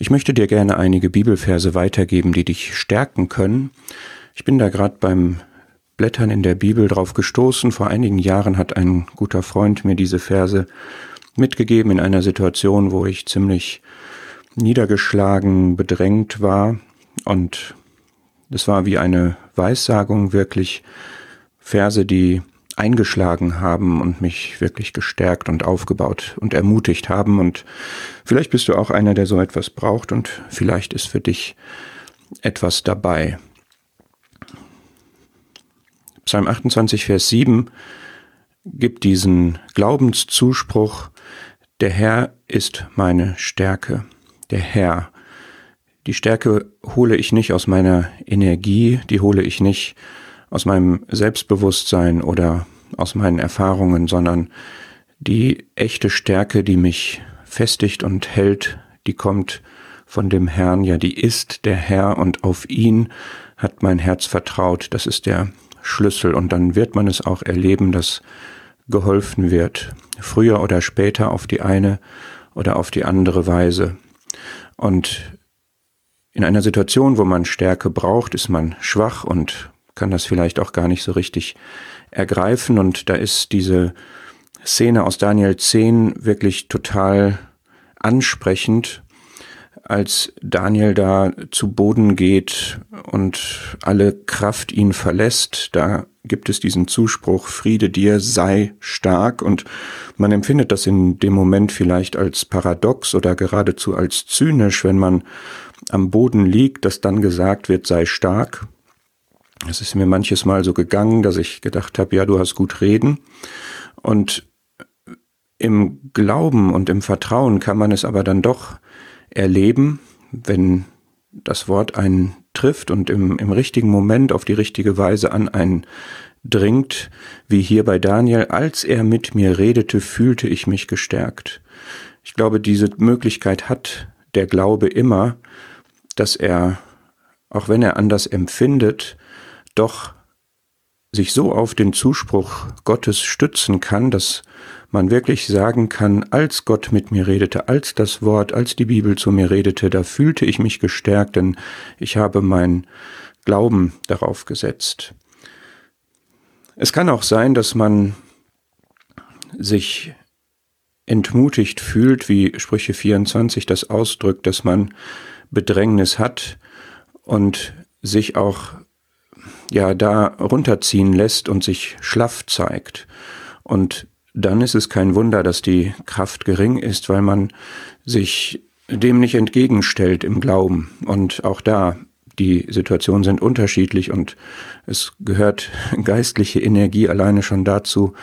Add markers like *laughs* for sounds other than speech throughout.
Ich möchte dir gerne einige Bibelverse weitergeben, die dich stärken können. Ich bin da gerade beim Blättern in der Bibel drauf gestoßen. Vor einigen Jahren hat ein guter Freund mir diese Verse mitgegeben in einer Situation, wo ich ziemlich niedergeschlagen, bedrängt war. Und es war wie eine Weissagung wirklich Verse, die eingeschlagen haben und mich wirklich gestärkt und aufgebaut und ermutigt haben. Und vielleicht bist du auch einer, der so etwas braucht und vielleicht ist für dich etwas dabei. Psalm 28, Vers 7 gibt diesen Glaubenszuspruch, der Herr ist meine Stärke, der Herr. Die Stärke hole ich nicht aus meiner Energie, die hole ich nicht aus meinem Selbstbewusstsein oder aus meinen Erfahrungen, sondern die echte Stärke, die mich festigt und hält, die kommt von dem Herrn, ja, die ist der Herr und auf ihn hat mein Herz vertraut. Das ist der Schlüssel und dann wird man es auch erleben, dass geholfen wird, früher oder später auf die eine oder auf die andere Weise. Und in einer Situation, wo man Stärke braucht, ist man schwach und kann das vielleicht auch gar nicht so richtig ergreifen. Und da ist diese Szene aus Daniel 10 wirklich total ansprechend, als Daniel da zu Boden geht und alle Kraft ihn verlässt. Da gibt es diesen Zuspruch, Friede dir, sei stark. Und man empfindet das in dem Moment vielleicht als paradox oder geradezu als zynisch, wenn man am Boden liegt, dass dann gesagt wird, sei stark. Es ist mir manches Mal so gegangen, dass ich gedacht habe, ja, du hast gut reden. Und im Glauben und im Vertrauen kann man es aber dann doch erleben, wenn das Wort einen trifft und im, im richtigen Moment auf die richtige Weise an einen dringt, wie hier bei Daniel, als er mit mir redete, fühlte ich mich gestärkt. Ich glaube, diese Möglichkeit hat der Glaube immer, dass er, auch wenn er anders empfindet, doch sich so auf den Zuspruch Gottes stützen kann, dass man wirklich sagen kann, als Gott mit mir redete, als das Wort, als die Bibel zu mir redete, da fühlte ich mich gestärkt, denn ich habe mein Glauben darauf gesetzt. Es kann auch sein, dass man sich entmutigt fühlt, wie Sprüche 24 das ausdrückt, dass man Bedrängnis hat und sich auch ja da runterziehen lässt und sich schlaff zeigt. Und dann ist es kein Wunder, dass die Kraft gering ist, weil man sich dem nicht entgegenstellt im Glauben. Und auch da, die Situationen sind unterschiedlich und es gehört *laughs* geistliche Energie alleine schon dazu,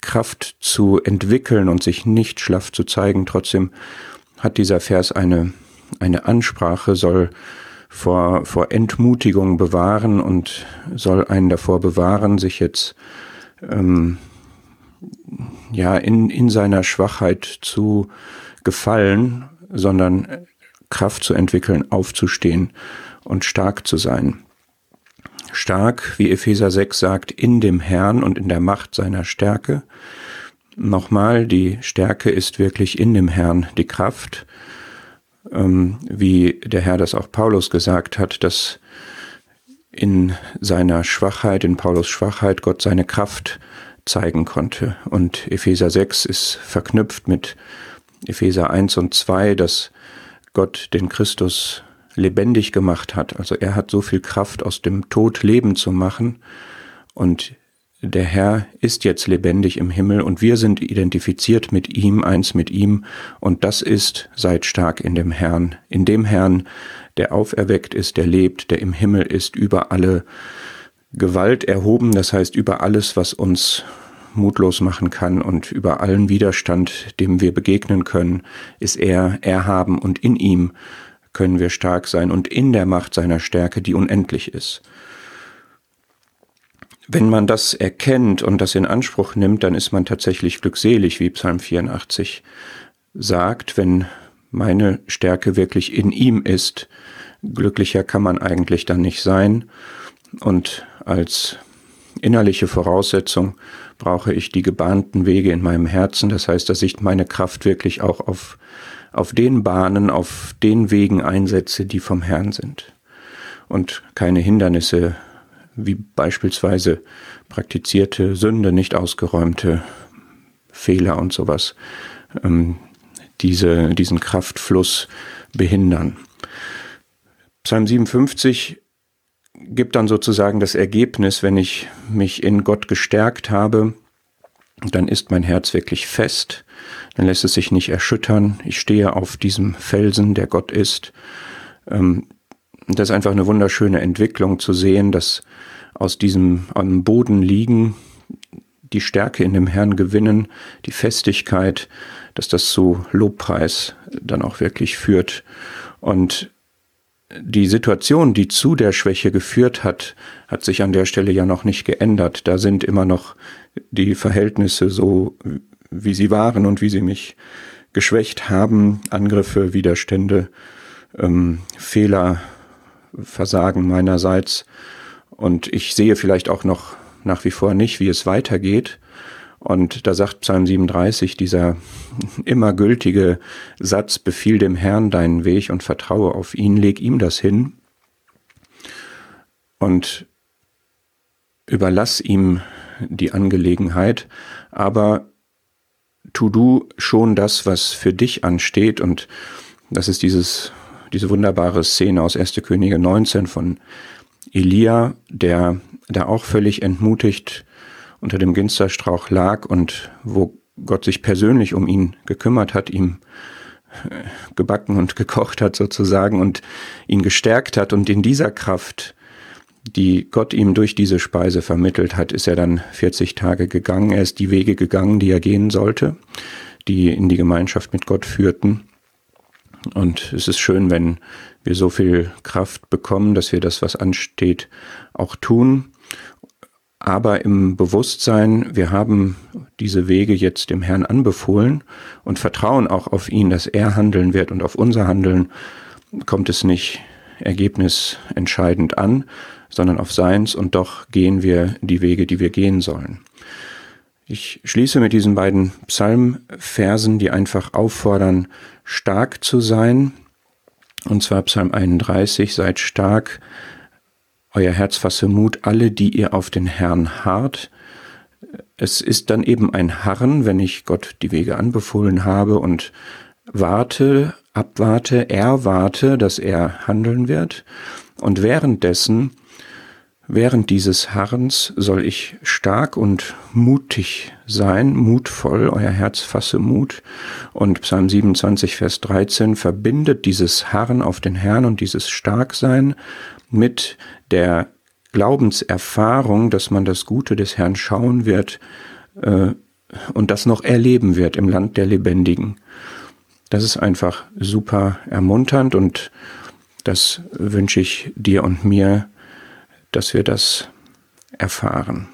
Kraft zu entwickeln und sich nicht schlaff zu zeigen. Trotzdem hat dieser Vers eine, eine Ansprache, soll vor, vor Entmutigung bewahren und soll einen davor bewahren, sich jetzt ähm, ja in, in seiner Schwachheit zu gefallen, sondern Kraft zu entwickeln, aufzustehen und stark zu sein. Stark, wie Epheser 6 sagt, in dem Herrn und in der Macht seiner Stärke. Nochmal, die Stärke ist wirklich in dem Herrn die Kraft ähm, wie der Herr das auch Paulus gesagt hat, dass in seiner Schwachheit, in Paulus Schwachheit, Gott seine Kraft zeigen konnte. Und Epheser 6 ist verknüpft mit Epheser 1 und 2, dass Gott den Christus lebendig gemacht hat. Also er hat so viel Kraft aus dem Tod Leben zu machen. Und der Herr ist jetzt lebendig im Himmel und wir sind identifiziert mit ihm, eins mit ihm, und das ist, seid stark in dem Herrn, in dem Herrn, der auferweckt ist, der lebt, der im Himmel ist, über alle Gewalt erhoben, das heißt über alles, was uns mutlos machen kann und über allen Widerstand, dem wir begegnen können, ist er erhaben und in ihm können wir stark sein und in der Macht seiner Stärke, die unendlich ist. Wenn man das erkennt und das in Anspruch nimmt, dann ist man tatsächlich glückselig, wie Psalm 84 sagt, wenn meine Stärke wirklich in ihm ist. Glücklicher kann man eigentlich dann nicht sein. Und als innerliche Voraussetzung brauche ich die gebahnten Wege in meinem Herzen. Das heißt, dass ich meine Kraft wirklich auch auf auf den Bahnen, auf den Wegen einsetze, die vom Herrn sind. Und keine Hindernisse, wie beispielsweise praktizierte Sünde, nicht ausgeräumte Fehler und sowas, ähm, diese, diesen Kraftfluss behindern. Psalm 57 gibt dann sozusagen das Ergebnis, wenn ich mich in Gott gestärkt habe, dann ist mein Herz wirklich fest, dann lässt es sich nicht erschüttern. Ich stehe auf diesem Felsen, der Gott ist. Ähm, das ist einfach eine wunderschöne Entwicklung zu sehen, dass aus diesem am Boden liegen, die Stärke in dem Herrn gewinnen, die Festigkeit, dass das zu Lobpreis dann auch wirklich führt. Und die Situation, die zu der Schwäche geführt hat, hat sich an der Stelle ja noch nicht geändert. Da sind immer noch die Verhältnisse so, wie sie waren und wie sie mich geschwächt haben. Angriffe, Widerstände, ähm, Fehler, Versagen meinerseits. Und ich sehe vielleicht auch noch nach wie vor nicht, wie es weitergeht. Und da sagt Psalm 37, dieser immer gültige Satz, befiehl dem Herrn deinen Weg und vertraue auf ihn, leg ihm das hin und überlass ihm die Angelegenheit, aber tu du schon das, was für dich ansteht und das ist dieses, diese wunderbare Szene aus 1. Könige 19 von Elia, der da auch völlig entmutigt unter dem Ginsterstrauch lag und wo Gott sich persönlich um ihn gekümmert hat, ihm äh, gebacken und *laughs* gekocht hat sozusagen und ihn gestärkt hat und in dieser Kraft, die Gott ihm durch diese Speise vermittelt hat, ist er dann 40 Tage gegangen. Er ist die Wege gegangen, die er gehen sollte, die in die Gemeinschaft mit Gott führten. Und es ist schön, wenn wir so viel Kraft bekommen, dass wir das, was ansteht, auch tun aber im Bewusstsein, wir haben diese Wege jetzt dem Herrn anbefohlen und vertrauen auch auf ihn, dass er handeln wird und auf unser Handeln kommt es nicht ergebnisentscheidend an, sondern auf seins und doch gehen wir die Wege, die wir gehen sollen. Ich schließe mit diesen beiden Psalmversen, die einfach auffordern, stark zu sein. Und zwar Psalm 31, seid stark, euer Herz fasse Mut, alle, die ihr auf den Herrn harrt. Es ist dann eben ein Harren, wenn ich Gott die Wege anbefohlen habe und warte, abwarte, erwarte, dass er handeln wird. Und währenddessen, während dieses Harrens soll ich stark und mutig sein, mutvoll, euer Herz fasse Mut. Und Psalm 27, Vers 13 verbindet dieses Harren auf den Herrn und dieses Starksein mit der Glaubenserfahrung, dass man das Gute des Herrn schauen wird äh, und das noch erleben wird im Land der Lebendigen. Das ist einfach super ermunternd und das wünsche ich dir und mir, dass wir das erfahren.